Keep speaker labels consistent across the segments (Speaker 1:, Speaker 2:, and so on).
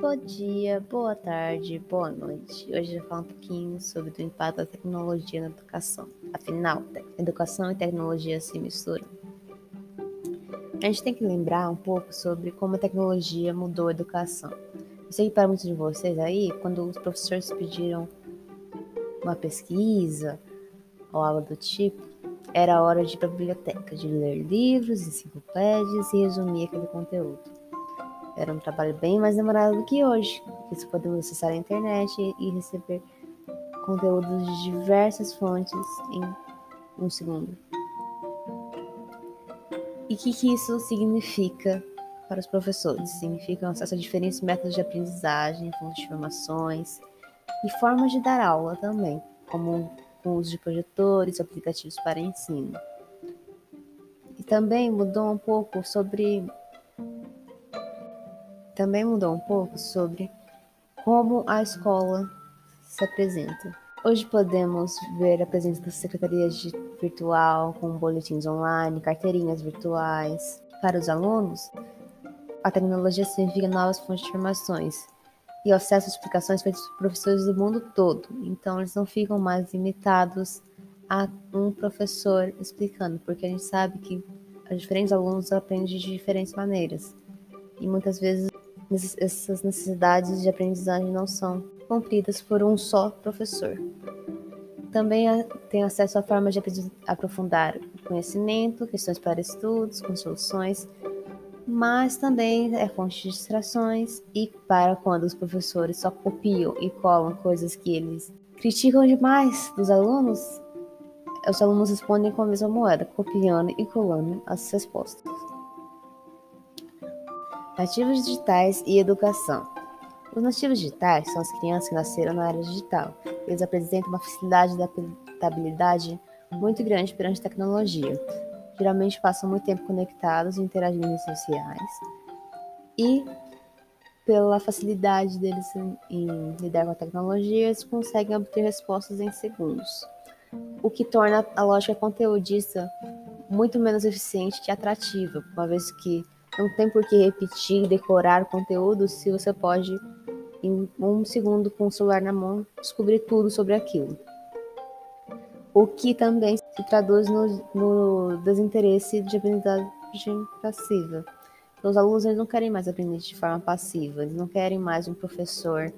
Speaker 1: Bom dia, boa tarde, boa noite. Hoje eu vou falar um pouquinho sobre o impacto da tecnologia na educação. Afinal, educação e tecnologia se misturam. A gente tem que lembrar um pouco sobre como a tecnologia mudou a educação. Eu sei que para muitos de vocês aí, quando os professores pediram uma pesquisa ou algo do tipo, era hora de ir para a biblioteca, de ler livros, enciclopédias e resumir aquele conteúdo. Era um trabalho bem mais demorado do que hoje, porque podemos acessar a internet e receber conteúdos de diversas fontes em um segundo. E o que, que isso significa para os professores? Significa acesso a diferentes métodos de aprendizagem, fontes de informações e formas de dar aula também, como com o uso de projetores, aplicativos para ensino. E também mudou um pouco sobre também mudou um pouco sobre como a escola se apresenta. Hoje podemos ver a presença das secretarias de virtual, com boletins online, carteirinhas virtuais. Para os alunos, a tecnologia significa novas fontes de informações, e acesso a explicações feitas por professores do mundo todo. Então, eles não ficam mais limitados a um professor explicando, porque a gente sabe que os diferentes alunos aprendem de diferentes maneiras. E muitas vezes essas necessidades de aprendizagem não são cumpridas por um só professor. Também tem acesso a formas de aprofundar o conhecimento, questões para estudos, com soluções mas também é fonte de distrações e para quando os professores só copiam e colam coisas que eles criticam demais dos alunos, os alunos respondem com a mesma moeda, copiando e colando as respostas. Nativos digitais e educação. Os nativos digitais são as crianças que nasceram na era digital. Eles apresentam uma facilidade de adaptabilidade muito grande perante a tecnologia, geralmente passam muito tempo conectados e interagindo em redes sociais. E pela facilidade deles em, em lidar com a tecnologia, eles conseguem obter respostas em segundos, o que torna a lógica conteudista muito menos eficiente e atrativa, uma vez que não tem por que repetir, decorar conteúdo se você pode, em um segundo com o celular na mão, descobrir tudo sobre aquilo o que também se traduz no, no desinteresse de aprendizagem passiva. Então, os alunos eles não querem mais aprender de forma passiva, eles não querem mais um professor.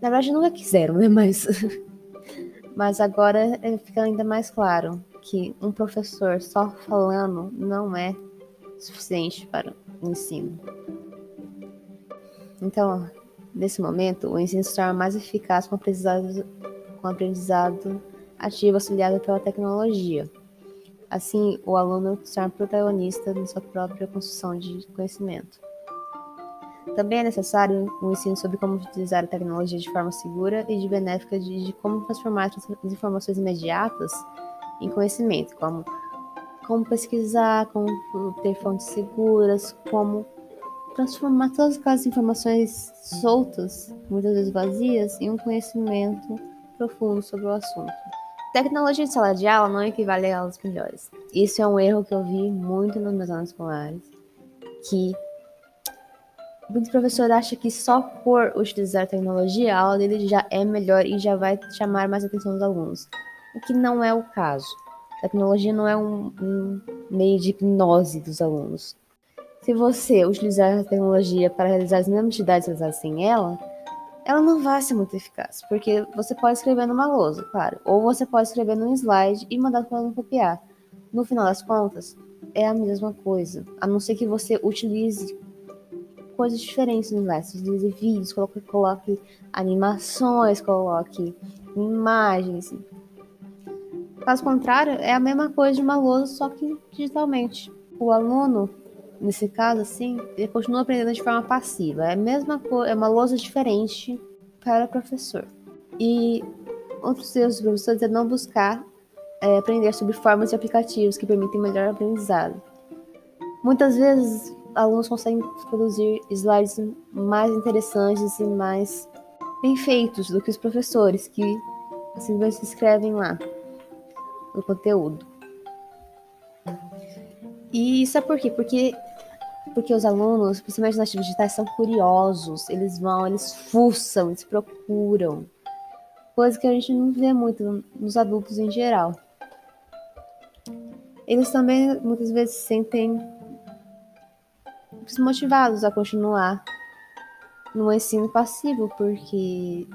Speaker 1: Na verdade, nunca quiseram, né? Mas, mas agora é, fica ainda mais claro que um professor só falando não é suficiente para o ensino. Então, nesse momento, o ensino se torna mais eficaz com aprendizado, com aprendizado ativa auxiliada pela tecnologia. Assim, o aluno se torna protagonista de sua própria construção de conhecimento. Também é necessário um ensino sobre como utilizar a tecnologia de forma segura e de benéfica de, de como transformar as informações imediatas em conhecimento, como como pesquisar, como ter fontes seguras, como transformar todas aquelas informações soltas, muitas vezes vazias, em um conhecimento profundo sobre o assunto. Tecnologia de sala de aula não equivale a aulas melhores. Isso é um erro que eu vi muito nos meus anos escolares, que muito professor acha que só por utilizar tecnologia a aula dele já é melhor e já vai chamar mais atenção dos alunos, o que não é o caso. Tecnologia não é um, um meio de hipnose dos alunos. Se você utilizar a tecnologia para realizar as mesmas atividades realizadas sem ela, ela não vai ser muito eficaz, porque você pode escrever numa lousa, claro, ou você pode escrever num slide e mandar para o copiar. No final das contas, é a mesma coisa, a não ser que você utilize coisas diferentes no slide, você utilize vídeos, coloque, coloque animações, coloque imagens. Caso contrário, é a mesma coisa de uma lousa, só que digitalmente. O aluno nesse caso, assim, ele continua aprendendo de forma passiva. É a mesma coisa, é uma lousa diferente para o professor. E outros erros dos professores é não buscar é, aprender sobre formas de aplicativos que permitem melhor aprendizado. Muitas vezes, alunos conseguem produzir slides mais interessantes e mais bem feitos do que os professores, que simplesmente escrevem lá o conteúdo. E isso é por quê? Porque porque os alunos, principalmente nas atividades digitais, são curiosos. Eles vão, eles fuçam, eles procuram. Coisa que a gente não vê muito nos adultos em geral. Eles também muitas vezes se sentem desmotivados a continuar no ensino passivo, porque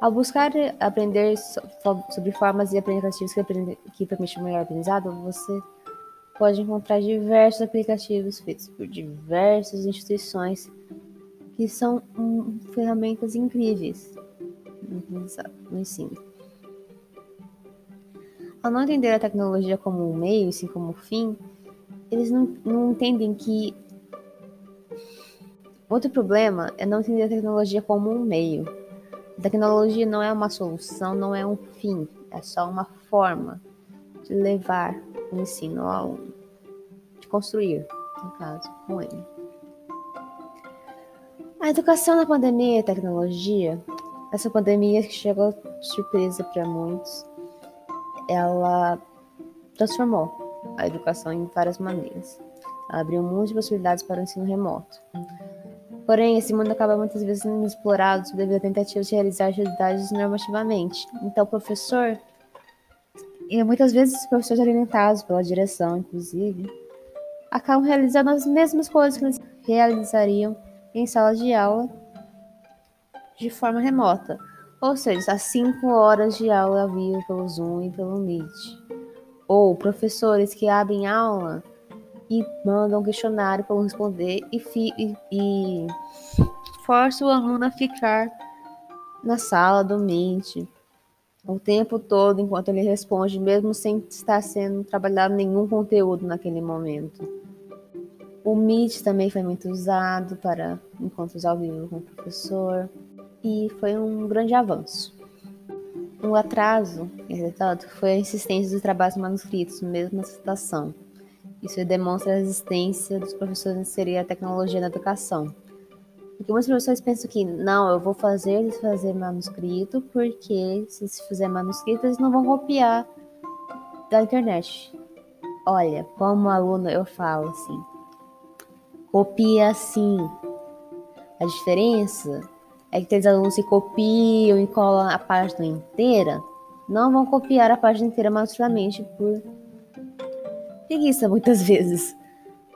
Speaker 1: Ao buscar aprender sobre formas e aplicativos que, permitem melhor aprendizado, você pode encontrar diversos aplicativos feitos por diversas instituições que são um, ferramentas incríveis no ensino. Ao não entender a tecnologia como um meio, e sim como um fim, eles não, não entendem que. Outro problema é não entender a tecnologia como um meio a tecnologia não é uma solução, não é um fim, é só uma forma de levar o ensino ao aluno, de construir, no caso, com ele. A educação na pandemia e a tecnologia, essa pandemia que chegou surpresa para muitos, ela transformou a educação em várias maneiras. Ela abriu muitas possibilidades para o ensino remoto. Porém, esse mundo acaba muitas vezes sendo explorado devido a tentativas de realizar atividades normativamente. Então, o professor, e muitas vezes os professores orientados pela direção, inclusive, acabam realizando as mesmas coisas que eles realizariam em sala de aula de forma remota. Ou seja, as cinco horas de aula vivo pelo Zoom e pelo Meet. Ou professores que abrem aula e manda um questionário para responder e, e, e força o aluno a ficar na sala do Meet o tempo todo enquanto ele responde, mesmo sem estar sendo trabalhado nenhum conteúdo naquele momento. O Meet também foi muito usado para encontros ao vivo com o professor e foi um grande avanço. Um atraso, entretanto, foi a insistência dos trabalhos manuscritos, mesmo na citação. Isso demonstra a resistência dos professores em inserir a tecnologia na educação. Porque muitos professores pensam que, não, eu vou fazer fazer manuscrito, porque se fizer manuscrito, eles não vão copiar da internet. Olha, como aluno eu falo assim, copia sim. A diferença é que aqueles alunos que copiam e colam a página inteira, não vão copiar a página inteira manualmente por preguiça muitas vezes.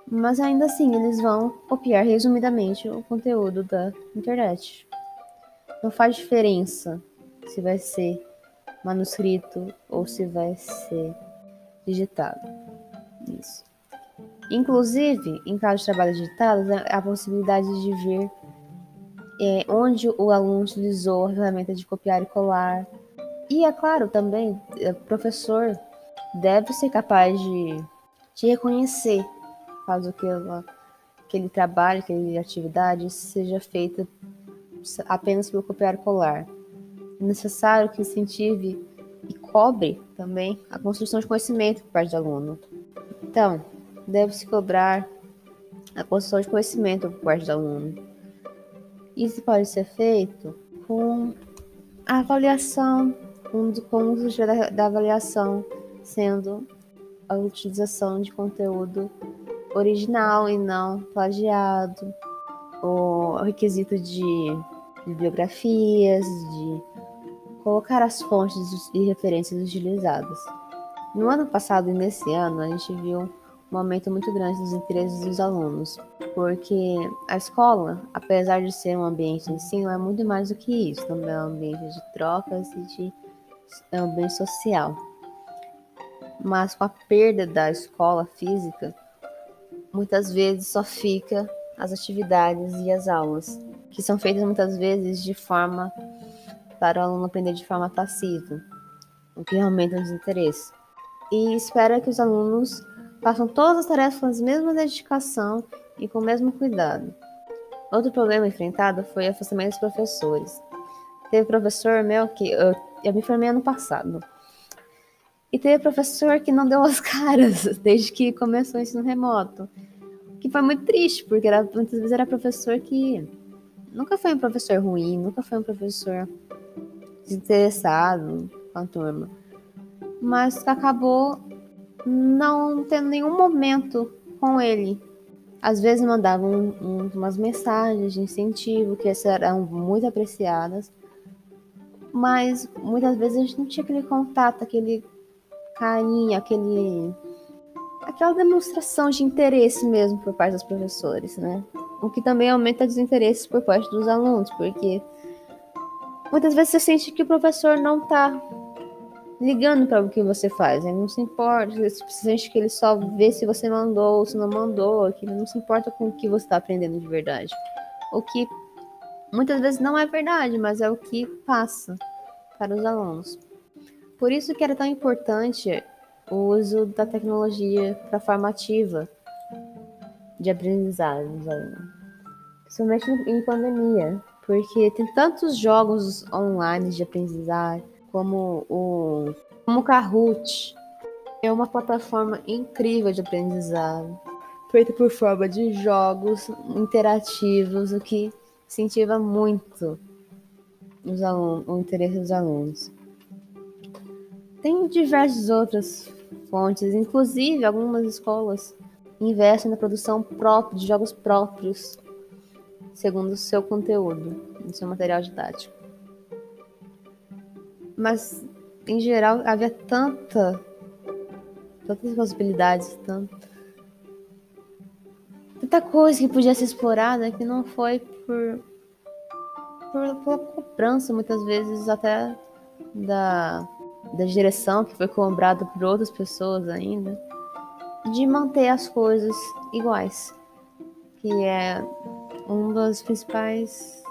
Speaker 1: Mas ainda assim, eles vão copiar resumidamente o conteúdo da internet. Não faz diferença se vai ser manuscrito ou se vai ser digitado. Isso. Inclusive, em caso de trabalho digitado, há a possibilidade de ver é, onde o aluno utilizou a ferramenta de copiar e colar. E é claro também, o é, professor deve ser capaz de te reconhecer, caso aquela, aquele trabalho, aquela atividade seja feita apenas pelo copiar colar. É necessário que incentive e cobre também a construção de conhecimento por parte do aluno. Então, deve-se cobrar a construção de conhecimento por parte do aluno. Isso pode ser feito com a avaliação, com, com o da, da avaliação sendo a utilização de conteúdo original e não plagiado, o requisito de bibliografias, de colocar as fontes e referências utilizadas. No ano passado e nesse ano, a gente viu um aumento muito grande dos interesses dos alunos, porque a escola, apesar de ser um ambiente de ensino, é muito mais do que isso, também é um ambiente de trocas e de é ambiente social mas com a perda da escola física, muitas vezes só fica as atividades e as aulas, que são feitas muitas vezes de forma para o aluno aprender de forma passiva, o que aumenta o desinteresse. E espera que os alunos façam todas as tarefas com a mesma dedicação e com o mesmo cuidado. Outro problema enfrentado foi o afastamento dos professores. Teve professor meu que eu, eu me formei ano passado. E teve professor que não deu as caras desde que começou o ensino remoto. Que foi muito triste, porque era, muitas vezes era professor que nunca foi um professor ruim, nunca foi um professor desinteressado com a turma. Mas acabou não tendo nenhum momento com ele. Às vezes mandavam um, um, umas mensagens de incentivo, que eram muito apreciadas, mas muitas vezes a gente não tinha aquele contato, aquele carinho, aquele aquela demonstração de interesse mesmo por parte dos professores, né? O que também aumenta desinteresse por parte dos alunos, porque muitas vezes você sente que o professor não está ligando para o que você faz, ele não se importa, você sente que ele só vê se você mandou ou se não mandou, que ele não se importa com o que você está aprendendo de verdade. O que muitas vezes não é verdade, mas é o que passa para os alunos. Por isso que era tão importante o uso da tecnologia para formativa de aprendizagem dos alunos, principalmente em pandemia, porque tem tantos jogos online de aprendizagem, como o, como o Kahoot, é uma plataforma incrível de aprendizado, feita por forma de jogos interativos, o que incentiva muito os alunos, o interesse dos alunos. Tem diversas outras fontes, inclusive algumas escolas investem na produção própria de jogos próprios, segundo o seu conteúdo, o seu material didático. Mas, em geral, havia tanta, tantas possibilidades, tanta, coisa que podia ser explorada que não foi por, por, por cobrança, muitas vezes até da da direção, que foi cobrado por outras pessoas ainda, de manter as coisas iguais, que é um dos principais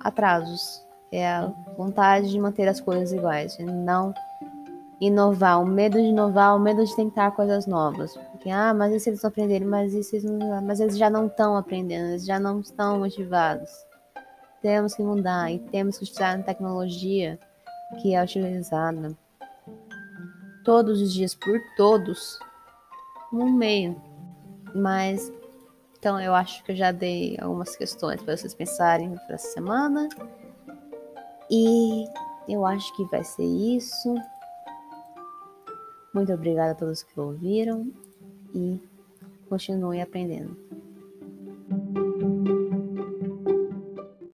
Speaker 1: atrasos, é a vontade de manter as coisas iguais, de não inovar, o medo de inovar, o medo de tentar coisas novas. Porque, ah, mas e se eles aprenderem, mas, e se eles, não... mas eles já não estão aprendendo, eles já não estão motivados. Temos que mudar e temos que utilizar a tecnologia que é utilizada todos os dias por todos no meio. Mas então eu acho que eu já dei algumas questões para vocês pensarem para essa semana. E eu acho que vai ser isso. Muito obrigada a todos que ouviram e continuem aprendendo.